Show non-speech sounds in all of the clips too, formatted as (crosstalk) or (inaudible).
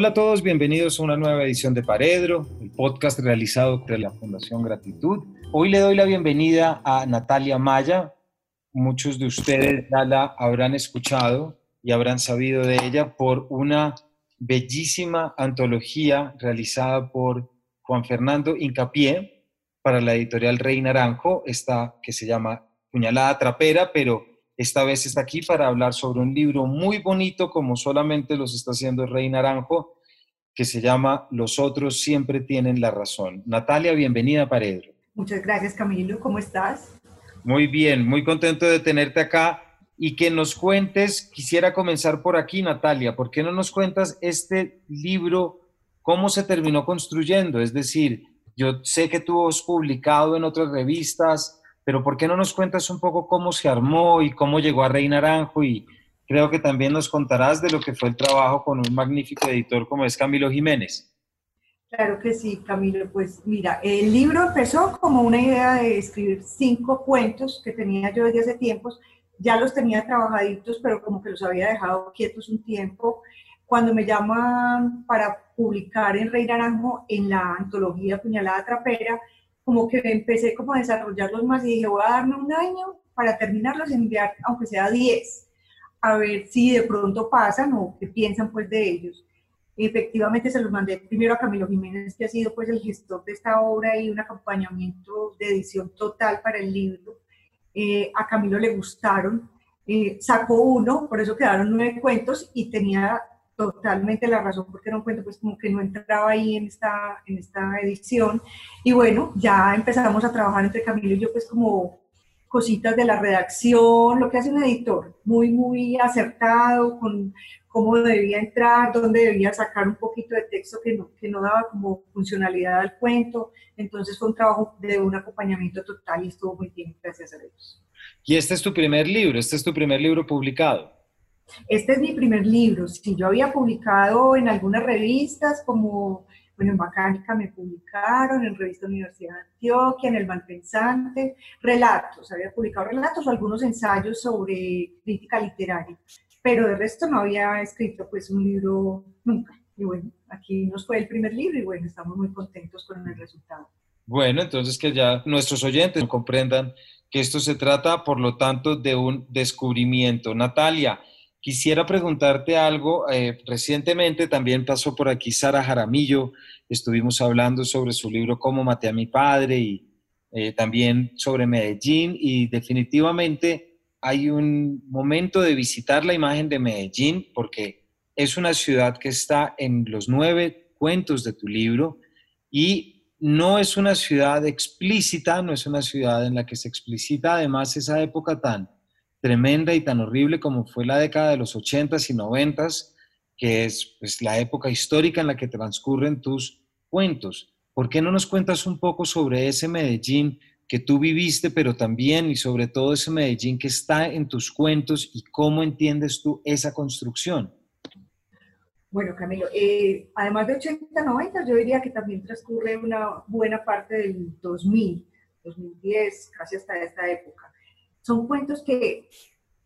Hola a todos, bienvenidos a una nueva edición de Paredro, el podcast realizado por la Fundación Gratitud. Hoy le doy la bienvenida a Natalia Maya. Muchos de ustedes ya la habrán escuchado y habrán sabido de ella por una bellísima antología realizada por Juan Fernando Incapié para la editorial Rey Naranjo, esta que se llama Puñalada Trapera, pero esta vez está aquí para hablar sobre un libro muy bonito, como solamente los está haciendo Rey Naranjo, que se llama Los otros siempre tienen la razón. Natalia, bienvenida a Paredro. Muchas gracias, Camilo. ¿Cómo estás? Muy bien, muy contento de tenerte acá y que nos cuentes, quisiera comenzar por aquí, Natalia, ¿por qué no nos cuentas este libro, cómo se terminó construyendo? Es decir, yo sé que tú has publicado en otras revistas, pero ¿por qué no nos cuentas un poco cómo se armó y cómo llegó a Rey Naranjo? Y creo que también nos contarás de lo que fue el trabajo con un magnífico editor como es Camilo Jiménez. Claro que sí, Camilo. Pues mira, el libro empezó como una idea de escribir cinco cuentos que tenía yo desde hace tiempos. Ya los tenía trabajaditos, pero como que los había dejado quietos un tiempo. Cuando me llaman para publicar en Rey Naranjo en la antología Puñalada Trapera, como que empecé como a desarrollarlos más y dije, voy a darme un año para terminarlos y enviar, aunque sea 10, a ver si de pronto pasan o qué piensan pues de ellos. efectivamente se los mandé primero a Camilo Jiménez, que ha sido pues el gestor de esta obra y un acompañamiento de edición total para el libro. Eh, a Camilo le gustaron, eh, sacó uno, por eso quedaron nueve cuentos y tenía totalmente la razón porque era un cuento pues como que no entraba ahí en esta, en esta edición. Y bueno, ya empezamos a trabajar entre Camilo y yo pues como cositas de la redacción, lo que hace un editor, muy, muy acertado con cómo debía entrar, dónde debía sacar un poquito de texto que no, que no daba como funcionalidad al cuento. Entonces fue un trabajo de un acompañamiento total y estuvo muy bien, gracias a Dios. Y este es tu primer libro, este es tu primer libro publicado. Este es mi primer libro. Si yo había publicado en algunas revistas, como bueno, en Bacánica me publicaron, en Revista Universidad de Antioquia, en El Malpensante, relatos, había publicado relatos o algunos ensayos sobre crítica literaria, pero de resto no había escrito pues un libro nunca. Y bueno, aquí nos fue el primer libro y bueno, estamos muy contentos con el resultado. Bueno, entonces que ya nuestros oyentes comprendan que esto se trata, por lo tanto, de un descubrimiento. Natalia, Quisiera preguntarte algo. Eh, recientemente también pasó por aquí Sara Jaramillo. Estuvimos hablando sobre su libro Cómo maté a mi padre y eh, también sobre Medellín. Y definitivamente hay un momento de visitar la imagen de Medellín porque es una ciudad que está en los nueve cuentos de tu libro y no es una ciudad explícita, no es una ciudad en la que se explicita además esa época tan tremenda y tan horrible como fue la década de los 80s y 90s, que es pues, la época histórica en la que transcurren tus cuentos. ¿Por qué no nos cuentas un poco sobre ese Medellín que tú viviste, pero también y sobre todo ese Medellín que está en tus cuentos y cómo entiendes tú esa construcción? Bueno, Camilo, eh, además de 80, 90, yo diría que también transcurre una buena parte del 2000, 2010, casi hasta esta época. Son cuentos que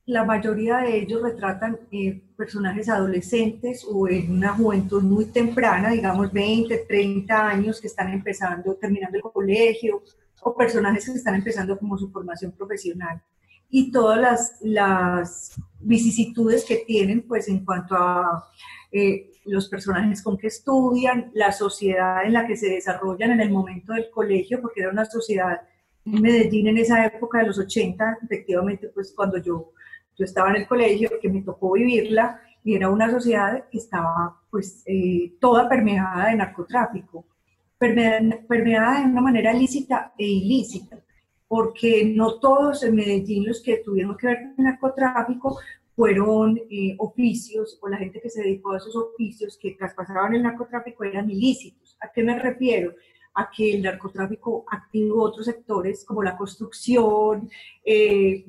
la mayoría de ellos retratan eh, personajes adolescentes o en una juventud muy temprana, digamos 20, 30 años que están empezando, terminando el colegio, o personajes que están empezando como su formación profesional. Y todas las, vicisitudes que tienen, pues en cuanto a eh, los personajes con que estudian, la sociedad en la que se desarrollan en el momento del colegio, porque era una sociedad Medellín en esa época de los 80, efectivamente, pues cuando yo, yo estaba en el colegio, que me tocó vivirla, y era una sociedad que estaba pues eh, toda permeada de narcotráfico, permeada, de una manera lícita e ilícita, porque no todos en Medellín los que tuvieron que ver con el narcotráfico fueron eh, oficios o la gente que se dedicó a esos oficios que traspasaban el narcotráfico eran ilícitos. ¿A qué me refiero? A que el narcotráfico activó otros sectores como la construcción, eh,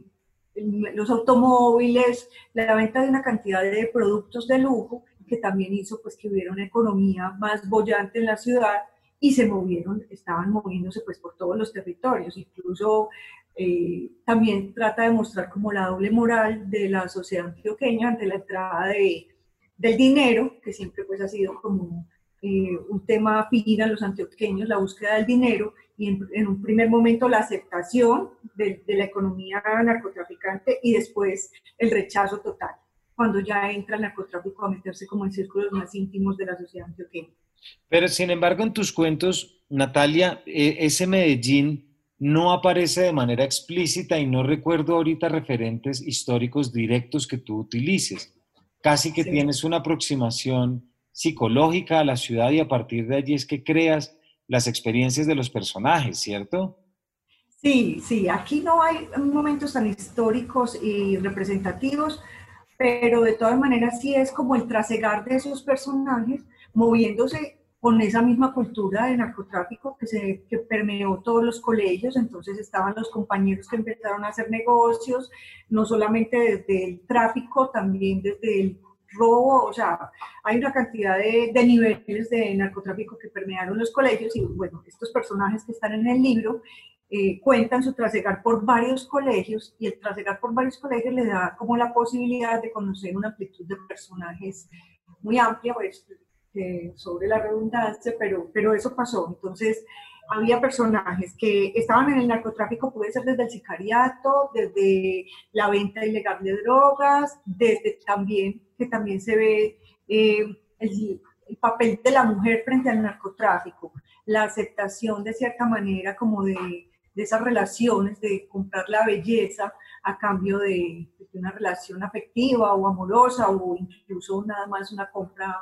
los automóviles, la venta de una cantidad de productos de lujo que también hizo pues que hubiera una economía más bollante en la ciudad y se movieron, estaban moviéndose pues por todos los territorios, incluso eh, también trata de mostrar como la doble moral de la sociedad antioqueña ante la entrada de, del dinero, que siempre pues ha sido como eh, un tema afín a los antioqueños, la búsqueda del dinero, y en, un primer momento la aceptación de, de, la economía narcotraficante y después el rechazo total, cuando ya entra el narcotráfico a meterse como en círculos más íntimos de la sociedad antioqueña. Pero sin embargo, en tus cuentos, Natalia, e, ese Medellín no aparece de manera explícita y no recuerdo ahorita referentes históricos directos que tú utilices. Casi que tienes una aproximación psicológica a la ciudad y a partir de allí es que creas las experiencias de los personajes, ¿cierto? Sí, sí, aquí no hay momentos tan históricos y representativos, pero de todas maneras sí es como el trasegar de esos personajes moviéndose con esa misma cultura de narcotráfico que, se, que permeó todos los colegios, entonces estaban los compañeros que empezaron a hacer negocios, no solamente desde el tráfico, también desde el robo, o sea, hay una cantidad de, de, niveles de narcotráfico que permearon los colegios y bueno, estos personajes que están en el libro eh, cuentan su trasegar por varios colegios y el trasegar por varios colegios le da como la posibilidad de conocer una amplitud de personajes muy amplia, pues, sobre la redundancia, pero, pero eso pasó. Entonces, había personajes que estaban en el narcotráfico, puede ser desde el sicariato, desde la venta ilegal de drogas, desde también, que también se ve eh, el, el, papel de la mujer frente al narcotráfico, la aceptación de cierta manera como de, de esas relaciones, de comprar la belleza a cambio de, de, una relación afectiva o amorosa o incluso nada más una compra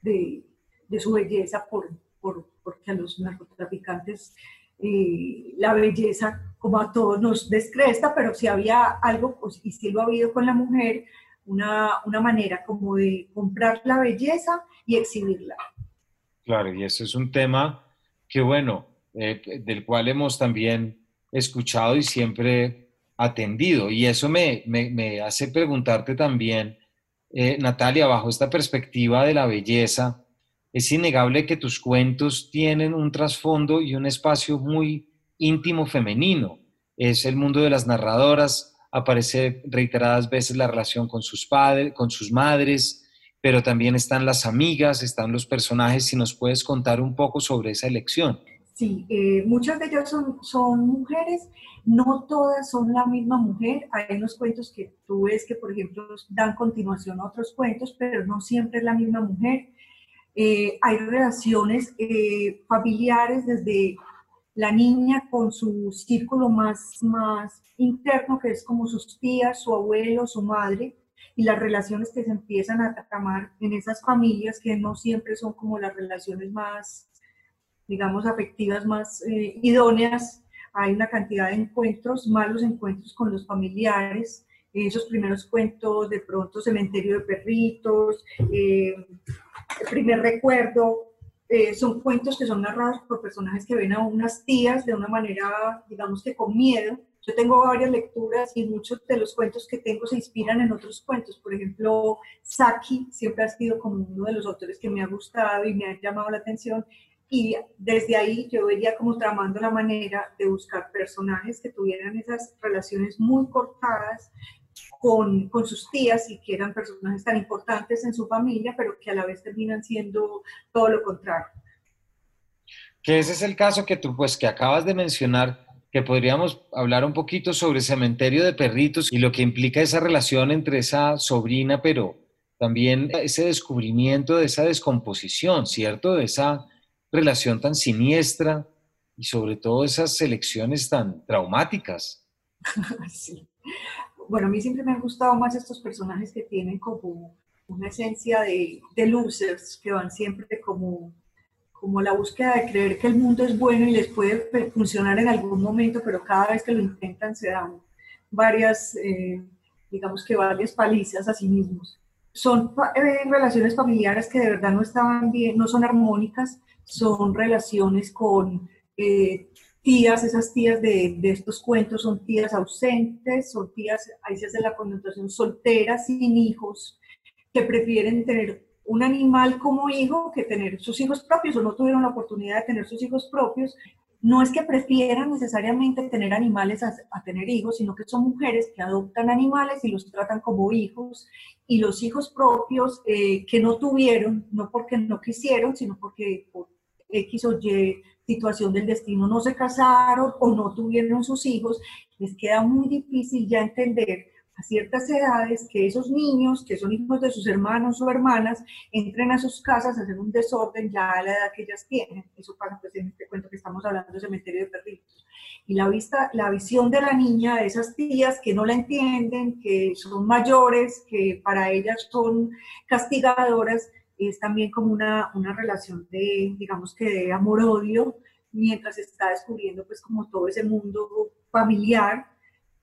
de, de su belleza por, por porque a los narcotraficantes eh, la belleza, como a todos, nos descresta, pero si había algo, pues, y si lo ha habido con la mujer, una, una manera como de comprar la belleza y exhibirla. Claro, y eso es un tema que, bueno, eh, del cual hemos también escuchado y siempre atendido. Y eso me, me, me hace preguntarte también, eh, Natalia, bajo esta perspectiva de la belleza, es innegable que tus cuentos tienen un trasfondo y un espacio muy íntimo femenino. Es el mundo de las narradoras, aparece reiteradas veces la relación con sus padres, con sus madres, pero también están las amigas, están los personajes. Si nos puedes contar un poco sobre esa elección. Sí, eh, muchas de ellas son, son mujeres, no todas son la misma mujer. Hay unos cuentos que tú ves que, por ejemplo, dan continuación a otros cuentos, pero no siempre es la misma mujer. Eh, hay relaciones eh, familiares desde la niña con su círculo más, más interno, que es como sus tías, su abuelo, su madre, y las relaciones que se empiezan a tramar en esas familias que no siempre son como las relaciones más, digamos, afectivas, más eh, idóneas. Hay una cantidad de encuentros, malos encuentros con los familiares, esos primeros cuentos, de pronto cementerio de perritos, eh, el primer recuerdo, eh, son cuentos que son narrados por personajes que ven a unas tías de una manera, digamos que con miedo. Yo tengo varias lecturas y muchos de los cuentos que tengo se inspiran en otros cuentos. Por ejemplo, Saki siempre ha sido como uno de los autores que me ha gustado y me ha llamado la atención. Y desde ahí yo vería como tramando la manera de buscar personajes que tuvieran esas relaciones muy cortadas, con, con, sus tías y que eran personajes tan importantes en su familia, pero que a la vez terminan siendo todo lo contrario. Que ese es el caso que tú, pues, que acabas de mencionar, que podríamos hablar un poquito sobre Cementerio de Perritos y lo que implica esa relación entre esa sobrina, pero también ese descubrimiento de esa descomposición, ¿cierto? De esa relación tan siniestra y sobre todo esas elecciones tan traumáticas. (laughs) sí bueno, a mí siempre me han gustado más estos personajes que tienen como una esencia de, de losers, que van siempre como, como la búsqueda de creer que el mundo es bueno y les puede funcionar en algún momento, pero cada vez que lo intentan se dan varias, eh, digamos que varias palizas a sí mismos. Son eh, relaciones familiares que de verdad no estaban bien, no son armónicas, son relaciones con eh, tías, esas tías de, de, estos cuentos son tías ausentes, son tías, ahí se hace la connotación, solteras, sin hijos, que prefieren tener un animal como hijo que tener sus hijos propios o no tuvieron la oportunidad de tener sus hijos propios. No es que prefieran necesariamente tener animales a, tener hijos, sino que son mujeres que adoptan animales y los tratan como hijos, y los hijos propios eh, que no tuvieron, no porque no quisieron, sino porque por X o Y situación del destino no se casaron o no tuvieron sus hijos, les queda muy difícil ya entender a ciertas edades que esos niños, que son hijos de sus hermanos o hermanas, entren a sus casas a hacer un desorden ya a la edad que ellas tienen. Eso pasa pues en este cuento que estamos hablando de cementerio de perritos. Y la, vista, la visión de la niña, de esas tías que no la entienden, que son mayores, que para ellas son castigadoras, es también como una, una relación de, digamos que de amor-odio, mientras está descubriendo pues como todo ese mundo familiar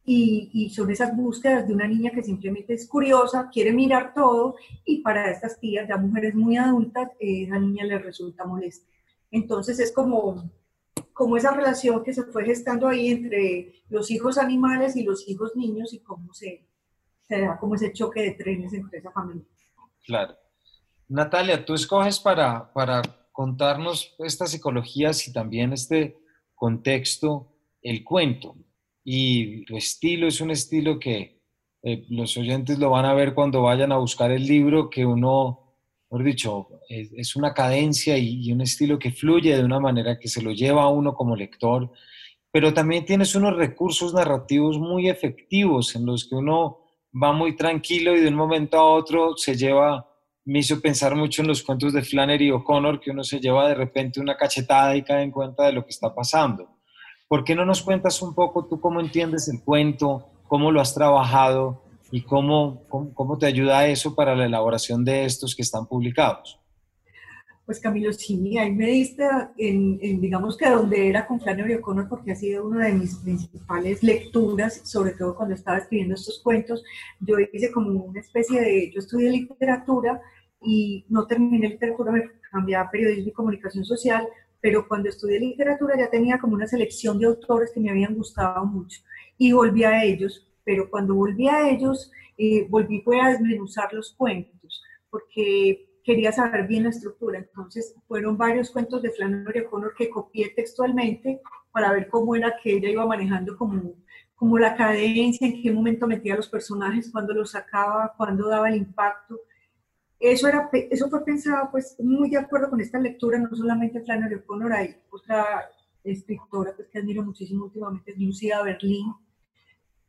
y, y, son esas búsquedas de una niña que simplemente es curiosa, quiere mirar todo y para estas tías, ya mujeres muy adultas, eh, esa niña le resulta molesta. Entonces es como, como esa relación que se fue gestando ahí entre los hijos animales y los hijos niños y cómo se, se da como ese choque de trenes entre esa familia. Claro. Natalia, tú escoges para, para contarnos esta psicología y también este contexto, el cuento. Y tu estilo es un estilo que eh, los oyentes lo van a ver cuando vayan a buscar el libro, que uno, por dicho, es, una cadencia y, y, un estilo que fluye de una manera que se lo lleva a uno como lector, pero también tienes unos recursos narrativos muy efectivos en los que uno va muy tranquilo y de un momento a otro se lleva me hizo pensar mucho en los cuentos de Flannery O'Connor, que uno se lleva de repente una cachetada y cae en cuenta de lo que está pasando. ¿Por qué no nos cuentas un poco tú cómo entiendes el cuento, cómo lo has trabajado y cómo, cómo, te ayuda eso para la elaboración de estos que están publicados? Pues Camilo, sí, ahí me diste en, digamos que donde era con Flannery O'Connor, porque ha sido una de mis principales lecturas, sobre todo cuando estaba escribiendo estos cuentos. Yo hice como una especie de, yo estudié literatura y no terminé literatura, me cambié a periodismo y comunicación social, pero cuando estudié literatura ya tenía como una selección de autores que me habían gustado mucho y volví a ellos, pero cuando volví a ellos, eh, volví fue a desmenuzar los cuentos, porque quería saber bien la estructura. Entonces fueron varios cuentos de Flannery O'Connor que copié textualmente para ver cómo era que ella iba manejando como, como la cadencia, en qué momento metía a los personajes, cuándo los sacaba, cuándo daba el impacto. Eso, era, eso fue pensado pues muy de acuerdo con esta lectura, no solamente Flannery O'Connor, hay otra escritora pues, que admiro muchísimo últimamente, Lucia Berlín,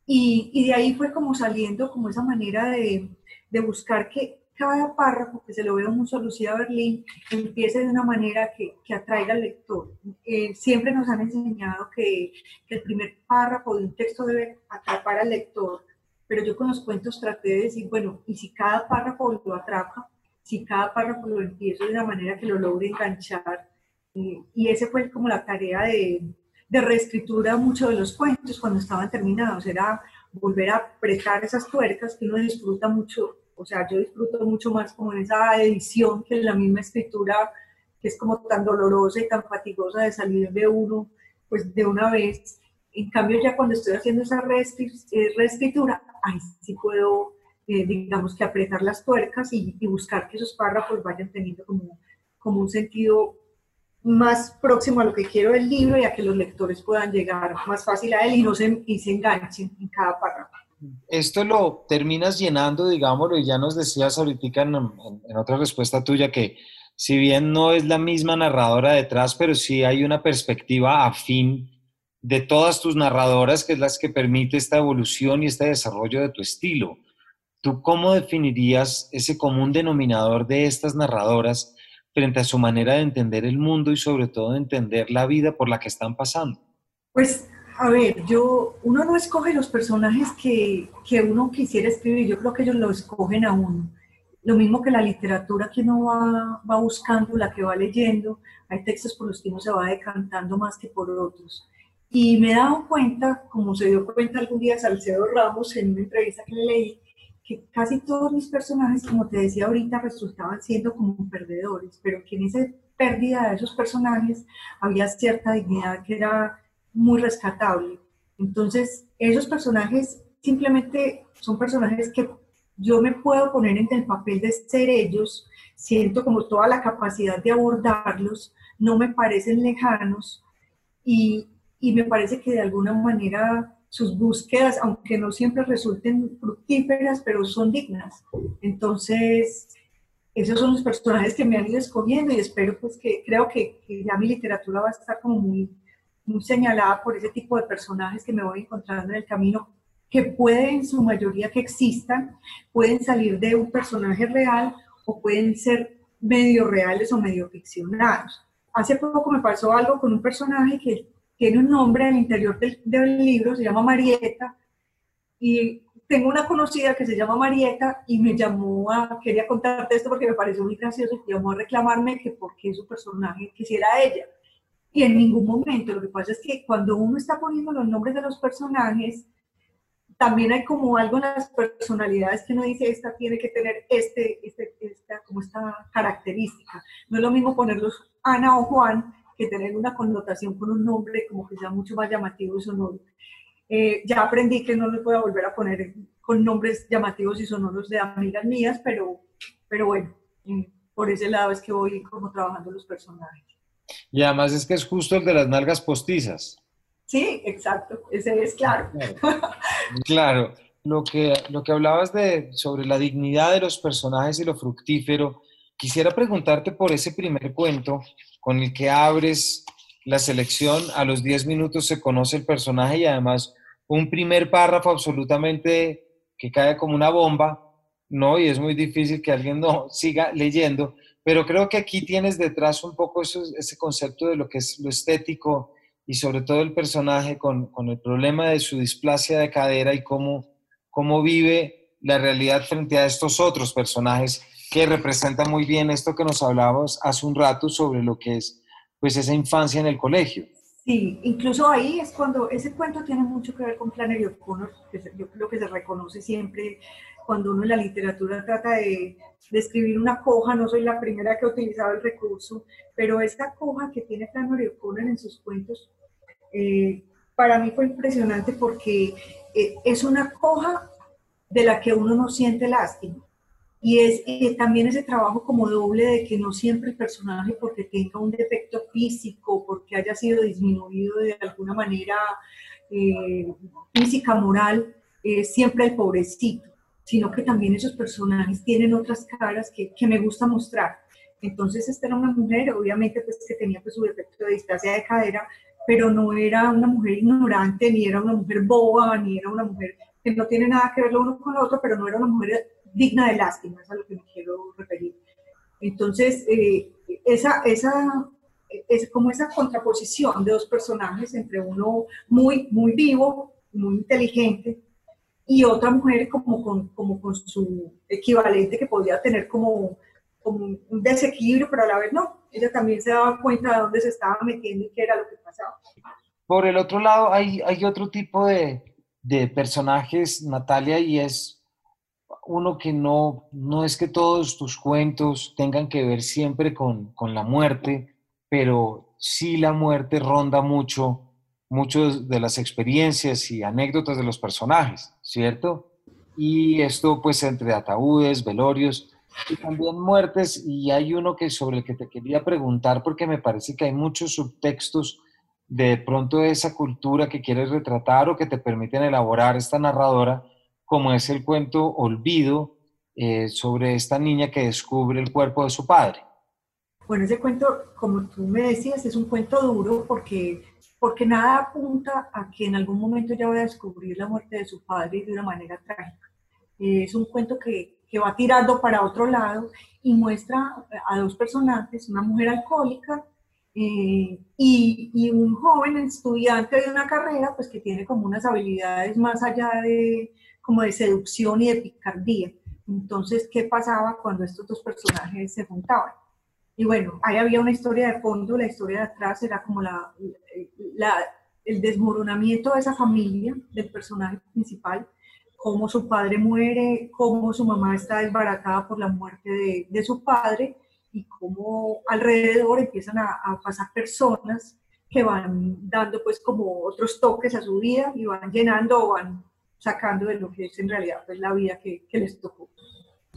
y, y, de ahí fue como saliendo como esa manera de, de buscar que cada párrafo, que se lo veo mucho a Lucía Berlín, empiece de una manera que, que atraiga al lector. Eh, siempre nos han enseñado que, que, el primer párrafo de un texto debe atrapar al lector, pero yo con los cuentos traté de decir, bueno, y si cada párrafo lo atrapa, si cada párrafo lo empiezo de una manera que lo logre enganchar, eh, y ese fue como la tarea de, de reescritura muchos de los cuentos cuando estaban terminados, era volver a apretar esas tuercas que uno disfruta mucho o sea, yo disfruto mucho más como en esa edición que en la misma escritura, que es como tan dolorosa y tan fatigosa de salir de uno, pues de una vez. En cambio, ya cuando estoy haciendo esa eh, reescritura, ahí sí puedo, eh, digamos que apretar las tuercas y, buscar que esos párrafos vayan teniendo como, como un sentido más próximo a lo que quiero del libro y a que los lectores puedan llegar más fácil a él y no se, y se enganchen en cada párrafo esto lo terminas llenando, digámoslo, y ya nos decías ahorita en, en, otra respuesta tuya que si bien no es la misma narradora detrás, pero sí hay una perspectiva afín de todas tus narradoras, que es las que permite esta evolución y este desarrollo de tu estilo. ¿Tú cómo definirías ese común denominador de estas narradoras frente a su manera de entender el mundo y sobre todo de entender la vida por la que están pasando? Pues a ver, yo, uno no escoge los personajes que, que, uno quisiera escribir, yo creo que ellos lo escogen a uno. Lo mismo que la literatura que uno va, va buscando, la que va leyendo, hay textos por los que uno se va decantando más que por otros. Y me he dado cuenta, como se dio cuenta algún día Salcedo Ramos en una entrevista que le leí, que casi todos mis personajes, como te decía ahorita, resultaban siendo como perdedores, pero que en esa pérdida de esos personajes había cierta dignidad que era muy rescatable. Entonces, esos personajes simplemente son personajes que yo me puedo poner en el papel de ser ellos, siento como toda la capacidad de abordarlos, no me parecen lejanos y, y me parece que de alguna manera sus búsquedas, aunque no siempre resulten fructíferas, pero son dignas. Entonces, esos son los personajes que me han ido escogiendo y espero pues que, creo que, que ya mi literatura va a estar como muy, muy señalada por ese tipo de personajes que me voy encontrando en el camino, que pueden, en su mayoría que existan, pueden salir de un personaje real o pueden ser medio reales o medio ficcionados. Hace poco me pasó algo con un personaje que tiene un nombre al interior del, libro, se llama Marieta, y tengo una conocida que se llama Marieta y me llamó a, quería contarte esto porque me pareció muy gracioso y llamó a reclamarme que por qué su personaje quisiera ella. Y en ningún momento, lo que pasa es que cuando uno está poniendo los nombres de los personajes, también hay como algo en las personalidades que uno dice, esta tiene que tener este, este, esta, como esta característica. No es lo mismo ponerlos Ana o Juan que tener una connotación con un nombre como que sea mucho más llamativo y sonoro. Eh, ya aprendí que no les voy a volver a poner con nombres llamativos y sonoros de amigas mías, pero, pero bueno, eh, por ese lado es que voy como trabajando los personajes. Y además es que es justo el de las nalgas postizas. Sí, exacto, ese es claro. Claro, Lo, que, lo que hablabas de, sobre la dignidad de los personajes y lo fructífero, quisiera preguntarte por ese primer cuento con el que abres la selección, a los 10 minutos se conoce el personaje y además un primer párrafo absolutamente que cae como una bomba, ¿no? Y es muy difícil que alguien no siga leyendo, pero creo que aquí tienes detrás un poco eso, ese concepto de lo que es lo estético y sobre todo el personaje con, con el problema de su displasia de cadera y cómo, cómo vive la realidad frente a estos otros personajes que representan muy bien esto que nos hablábamos hace un rato sobre lo que es pues esa infancia en el colegio. Sí, incluso ahí es cuando ese cuento tiene mucho que ver con Flannery O'Connor, que yo creo que se reconoce siempre cuando uno en la literatura trata de, de, escribir una coja, no soy la primera que ha utilizado el recurso, pero esta coja que tiene Flannery O'Connor en sus cuentos, eh, para mí fue impresionante porque eh, es una coja de la que uno no siente lástima. Y es también ese trabajo como doble de que no siempre el personaje, porque tenga un defecto físico, porque haya sido disminuido de alguna manera eh, física, moral, es siempre el pobrecito, sino que también esos personajes tienen otras caras que, que me gusta mostrar. Entonces esta era una mujer, obviamente, pues, que tenía pues, su defecto de distancia de cadera, pero no era una mujer ignorante, ni era una mujer boba, ni era una mujer que no tiene nada que ver lo uno con lo otro, pero no era una mujer digna de lástima, es a lo que me quiero referir. Entonces, eh, esa, esa, es como esa contraposición de dos personajes entre uno muy, muy vivo, muy inteligente, y otra mujer como con, como con su equivalente que podría tener como, como un desequilibrio, pero a la vez no. Ella también se daba cuenta de dónde se estaba metiendo y qué era lo que pasaba. Por el otro lado, hay, hay otro tipo de, de personajes, Natalia, y es uno que no, no es que todos tus cuentos tengan que ver siempre con, con la muerte, pero sí la muerte ronda mucho, muchas de las experiencias y anécdotas de los personajes, ¿cierto? Y esto pues entre ataúdes, velorios y también muertes, y hay uno que sobre el que te quería preguntar porque me parece que hay muchos subtextos de pronto de esa cultura que quieres retratar o que te permiten elaborar esta narradora, como es el cuento Olvido eh, sobre esta niña que descubre el cuerpo de su padre. Bueno, ese cuento, como tú me decías, es un cuento duro porque, porque nada apunta a que en algún momento ya va a descubrir la muerte de su padre de una manera trágica. es un cuento que, que va tirando para otro lado y muestra a dos personajes, una mujer alcohólica eh, y, y, un joven estudiante de una carrera, pues que tiene como unas habilidades más allá de, como de seducción y de picardía. Entonces, ¿qué pasaba cuando estos dos personajes se juntaban? Y bueno, ahí había una historia de fondo, la historia de atrás era como el desmoronamiento de esa familia, del personaje principal, cómo su padre muere, cómo su mamá está desbaratada por la muerte de, su padre y cómo alrededor empiezan a, pasar personas que van dando pues como otros toques a su vida y van llenando o van sacando de lo que es en realidad pues, la vida que, les tocó.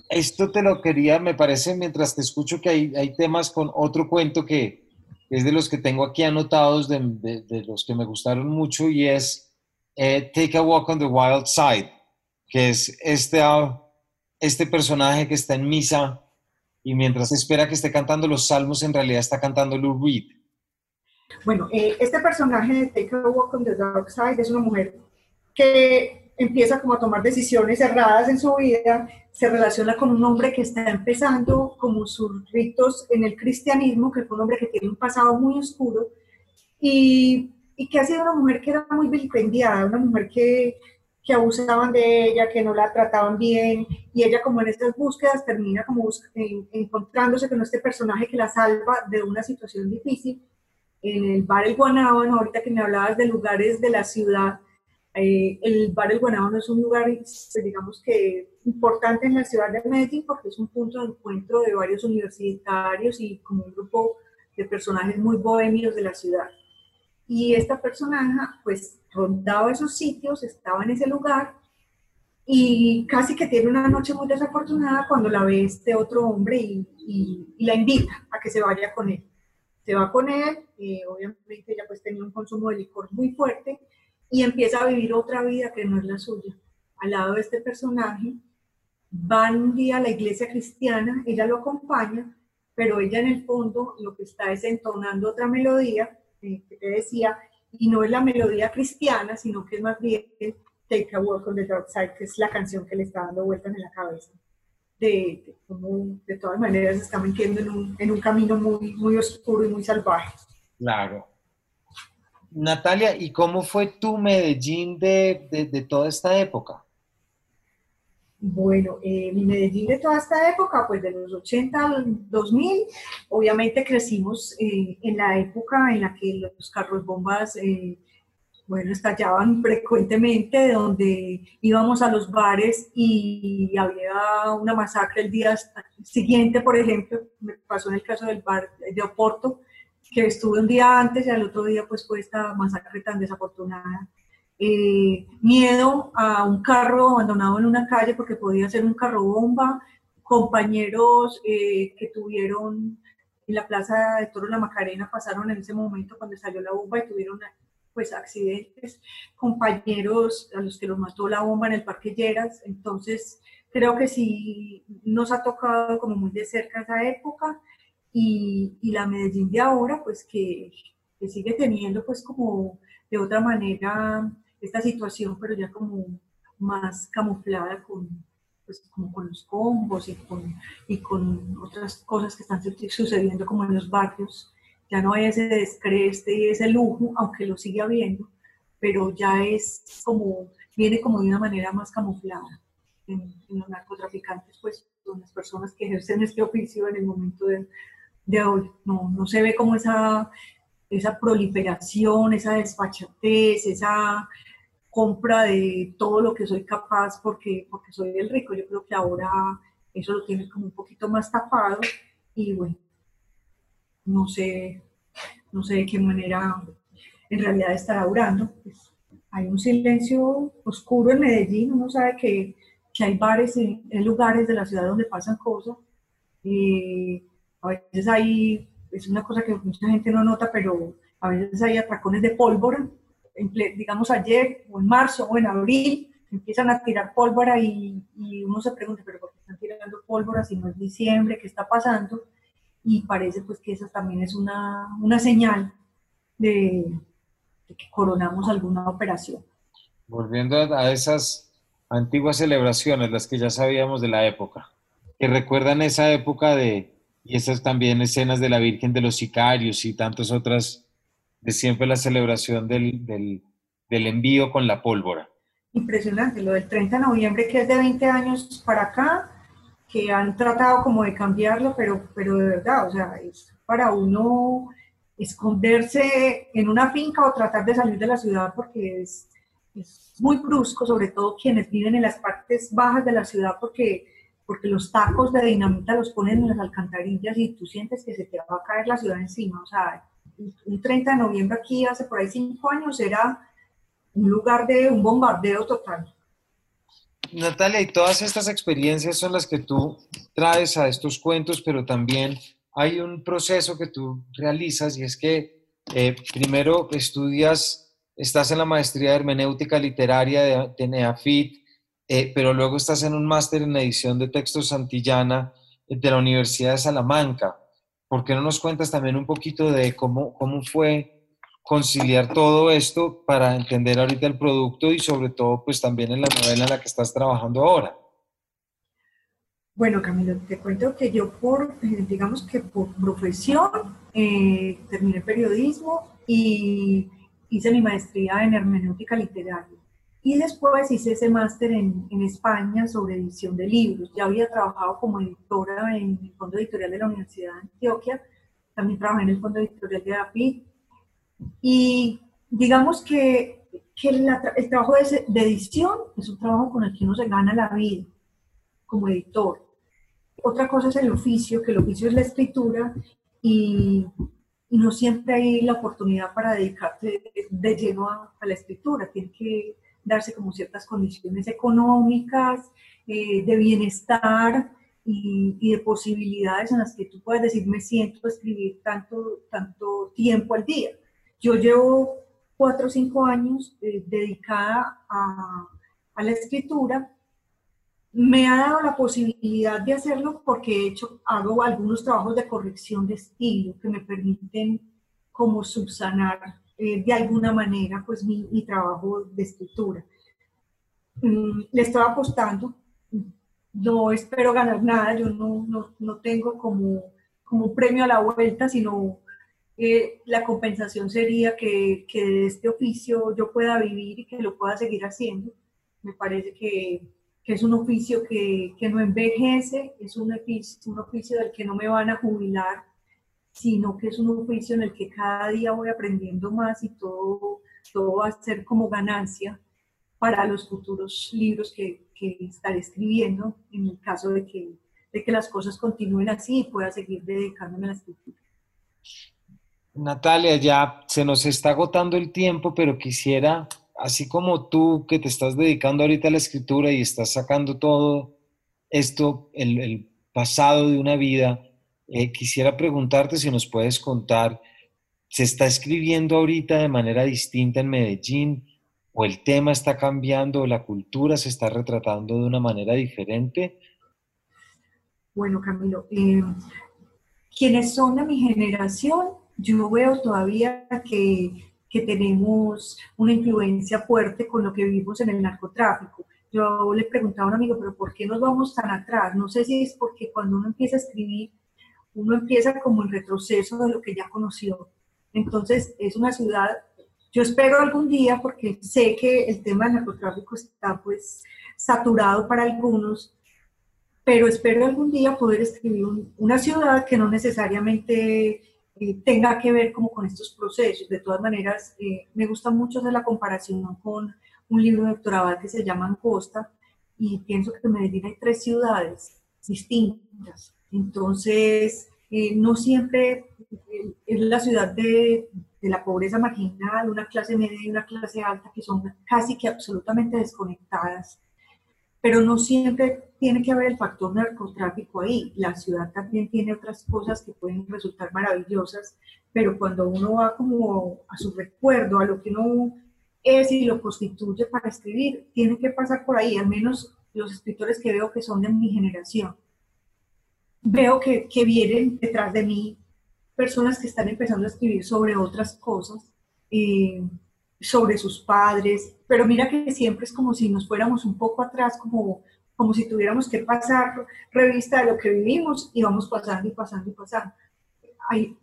Esto te lo quería, me parece, mientras te escucho que hay, hay temas con otro cuento que, es de los que tengo aquí anotados, de, de, los que me gustaron mucho, y es eh, Take a Walk on the Wild Side, que es este, ah, este personaje que está en misa y mientras espera que esté cantando los salmos, en realidad está cantando Lou Reed. Bueno, eh, este personaje de Take a Walk on the Dark Side es una mujer que empieza como a tomar decisiones erradas en su vida, se relaciona con un hombre que está empezando como sus ritos en el cristianismo, que fue un hombre que tiene un pasado muy oscuro y, y que ha sido una mujer que era muy vilipendiada, una mujer que, que abusaban de ella, que no la trataban bien, y ella como en estas búsquedas termina como encontrándose con este personaje que la salva de una situación difícil. En el bar El Guanábano, ahorita que me hablabas de lugares de la ciudad, eh, el Bar El Guanábano es un lugar, pues, digamos que importante en la ciudad de Medellín porque es un punto de encuentro de varios universitarios y como un grupo de personajes muy bohemios de la ciudad. Y esta personaje, pues, rondaba esos sitios, estaba en ese lugar y casi que tiene una noche muy desafortunada cuando la ve este otro hombre y, la invita a que se vaya con él. Se va con él, eh, obviamente ella pues tenía un consumo de licor muy fuerte y empieza a vivir otra vida que no es la suya. Al lado de este personaje, van un día a la iglesia cristiana, ella lo acompaña, pero ella en el fondo lo que está es entonando otra melodía eh, que te decía, y no es la melodía cristiana, sino que es más bien Take a Walk on the Dark Side, que es la canción que le está dando vueltas en la cabeza. De, de, de todas maneras está metiendo en un, en un camino muy, muy oscuro y muy salvaje. Claro. Natalia, ¿y cómo fue tu Medellín de, de, toda esta época? Bueno, eh, mi Medellín de toda esta época, pues de los 80 al 2000, obviamente crecimos eh, en la época en la que los carros bombas, eh, bueno, estallaban frecuentemente, donde íbamos a los bares y había una masacre el día siguiente, por ejemplo, me pasó en el caso del bar de Oporto, que estuve un día antes y al otro día pues fue esta masacre tan desafortunada. Eh, miedo a un carro abandonado en una calle porque podía ser un carro bomba, compañeros eh, que tuvieron en la plaza de Toro La Macarena pasaron en ese momento cuando salió la bomba y tuvieron pues accidentes, compañeros a los que los mató la bomba en el Parque Lleras, entonces creo que sí nos ha tocado como muy de cerca esa época y, y, la Medellín de ahora, pues que, que, sigue teniendo pues como de otra manera esta situación, pero ya como más camuflada con, pues, como con los combos y con, y con otras cosas que están sucediendo como en los barrios. Ya no hay ese descreste y ese lujo, aunque lo sigue habiendo, pero ya es como, viene como de una manera más camuflada en, en los narcotraficantes, pues son las personas que ejercen este oficio en el momento de, de hoy. No, no se ve como esa, esa proliferación, esa desfachatez, esa compra de todo lo que soy capaz porque, porque soy el rico. Yo creo que ahora eso lo tiene como un poquito más tapado y bueno, no sé, no sé de qué manera en realidad estará durando. Pues, hay un silencio oscuro en Medellín, uno sabe que, que hay bares en, lugares de la ciudad donde pasan cosas. y a veces hay, es una cosa que mucha gente no nota, pero a veces hay atracones de pólvora, digamos ayer o en marzo o en abril, empiezan a tirar pólvora y, uno se pregunta, pero ¿por qué están tirando pólvora si no es diciembre? ¿Qué está pasando? Y parece pues que esa también es una, una señal de, de, que coronamos alguna operación. Volviendo a esas antiguas celebraciones, las que ya sabíamos de la época, que recuerdan esa época de, y esas también escenas de la Virgen de los Sicarios y tantas otras de siempre la celebración del, del, del, envío con la pólvora. Impresionante, lo del 30 de noviembre que es de 20 años para acá, que han tratado como de cambiarlo, pero, pero de verdad, o sea, es para uno esconderse en una finca o tratar de salir de la ciudad porque es, es muy brusco, sobre todo quienes viven en las partes bajas de la ciudad porque porque los tacos de dinamita los ponen en las alcantarillas y tú sientes que se te va a caer la ciudad encima. O sea, un 30 de noviembre aquí hace por ahí cinco años era un lugar de un bombardeo total. Natalia, y todas estas experiencias son las que tú traes a estos cuentos, pero también hay un proceso que tú realizas y es que eh, primero estudias, estás en la maestría de hermenéutica literaria de, de NEAFIT, eh, pero luego estás en un máster en edición de textos Santillana de la Universidad de Salamanca. ¿Por qué no nos cuentas también un poquito de cómo, cómo fue conciliar todo esto para entender ahorita el producto y sobre todo pues también en la novela en la que estás trabajando ahora? Bueno, Camilo, te cuento que yo por, eh, digamos que por profesión, eh, terminé periodismo y hice mi maestría en hermenéutica literaria. Y después hice ese máster en, en, España sobre edición de libros. Ya había trabajado como editora en el Fondo Editorial de la Universidad de Antioquia, también trabajé en el Fondo Editorial de API. Y digamos que, que el trabajo de, de edición es un trabajo con el que uno se gana la vida como editor otra cosa es el oficio, que el oficio es la escritura y, no siempre hay la oportunidad para dedicarte de, lleno a, la escritura. Tiene que darse como ciertas condiciones económicas, eh, de bienestar y, de posibilidades en las que tú puedes decir, me siento escribir tanto, tanto tiempo al día. Yo llevo cuatro o cinco años eh, dedicada a, a la escritura me ha dado la posibilidad de hacerlo porque he hecho, hago algunos trabajos de corrección de estilo que me permiten como subsanar eh, de alguna manera pues mi, mi trabajo de escritura. Mm, le estoy apostando, no espero ganar nada, yo no, no, no tengo como, como premio a la vuelta, sino eh, la compensación sería que, que de este oficio yo pueda vivir y que lo pueda seguir haciendo. Me parece que que es un oficio que, que no envejece, es un oficio, un oficio del que no me van a jubilar, sino que es un oficio en el que cada día voy aprendiendo más y todo, todo va a ser como ganancia para los futuros libros que, que estaré escribiendo, en el caso de que, de que las cosas continúen así y pueda seguir dedicándome a la escritura. Natalia, ya se nos está agotando el tiempo, pero quisiera así como tú que te estás dedicando ahorita a la escritura y estás sacando todo esto, el, pasado de una vida, eh, quisiera preguntarte si nos puedes contar, ¿se está escribiendo ahorita de manera distinta en Medellín? ¿O el tema está cambiando, la cultura se está retratando de una manera diferente? Bueno, Camilo, eh, quienes son de mi generación, yo veo todavía que que tenemos una influencia fuerte con lo que vivimos en el narcotráfico. Yo le preguntaba a un amigo, pero ¿por qué nos vamos tan atrás? No sé si es porque cuando uno empieza a escribir, uno empieza como el retroceso de lo que ya conoció. Entonces, es una ciudad, yo espero algún día, porque sé que el tema del narcotráfico está pues saturado para algunos, pero espero algún día poder escribir una ciudad que no necesariamente eh, tenga que ver como con estos procesos. De todas maneras, eh, me gusta mucho hacer la comparación con un libro de Héctor Abad que se llama Ancosta y pienso que en Medellín hay tres ciudades distintas. Entonces, eh, no siempre es la ciudad de, de, la pobreza marginal, una clase media y una clase alta que son casi que absolutamente desconectadas pero no siempre tiene que haber el factor narcotráfico ahí. La ciudad también tiene otras cosas que pueden resultar maravillosas, pero cuando uno va como a su recuerdo, a lo que uno es y lo constituye para escribir, tiene que pasar por ahí, al menos los escritores que veo que son de mi generación. Veo que, que vienen detrás de mí personas que están empezando a escribir sobre otras cosas. Eh, sobre sus padres, pero mira que siempre es como si nos fuéramos un poco atrás, como, como si tuviéramos que pasar revista de lo que vivimos y vamos pasando y pasando y pasando. Hay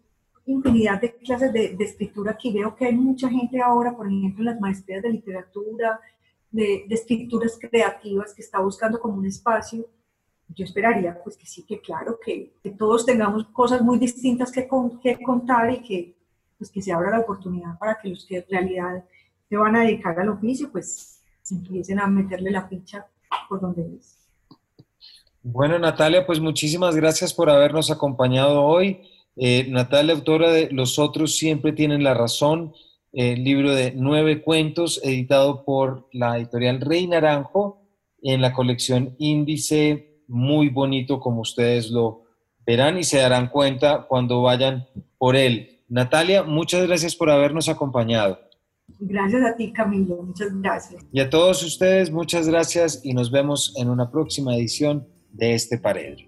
infinidad de clases de, escritura aquí, veo que hay mucha gente ahora, por ejemplo, en las maestrías de literatura, de, de escrituras creativas que está buscando como un espacio yo esperaría pues que sí, que claro, que, todos tengamos cosas muy distintas que, que contar y que, pues que se abra la oportunidad para que los que en realidad se van a dedicar al oficio, pues empiecen a meterle la ficha por donde es. Bueno, Natalia, pues muchísimas gracias por habernos acompañado hoy. Eh, Natalia, autora de Los otros siempre tienen la razón, el libro de nueve cuentos editado por la editorial Rey Naranjo en la colección Índice, muy bonito como ustedes lo verán y se darán cuenta cuando vayan por él. Natalia, muchas gracias por habernos acompañado. Gracias a ti, Camilo. Muchas gracias. Y a todos ustedes, muchas gracias y nos vemos en una próxima edición de este Paredro.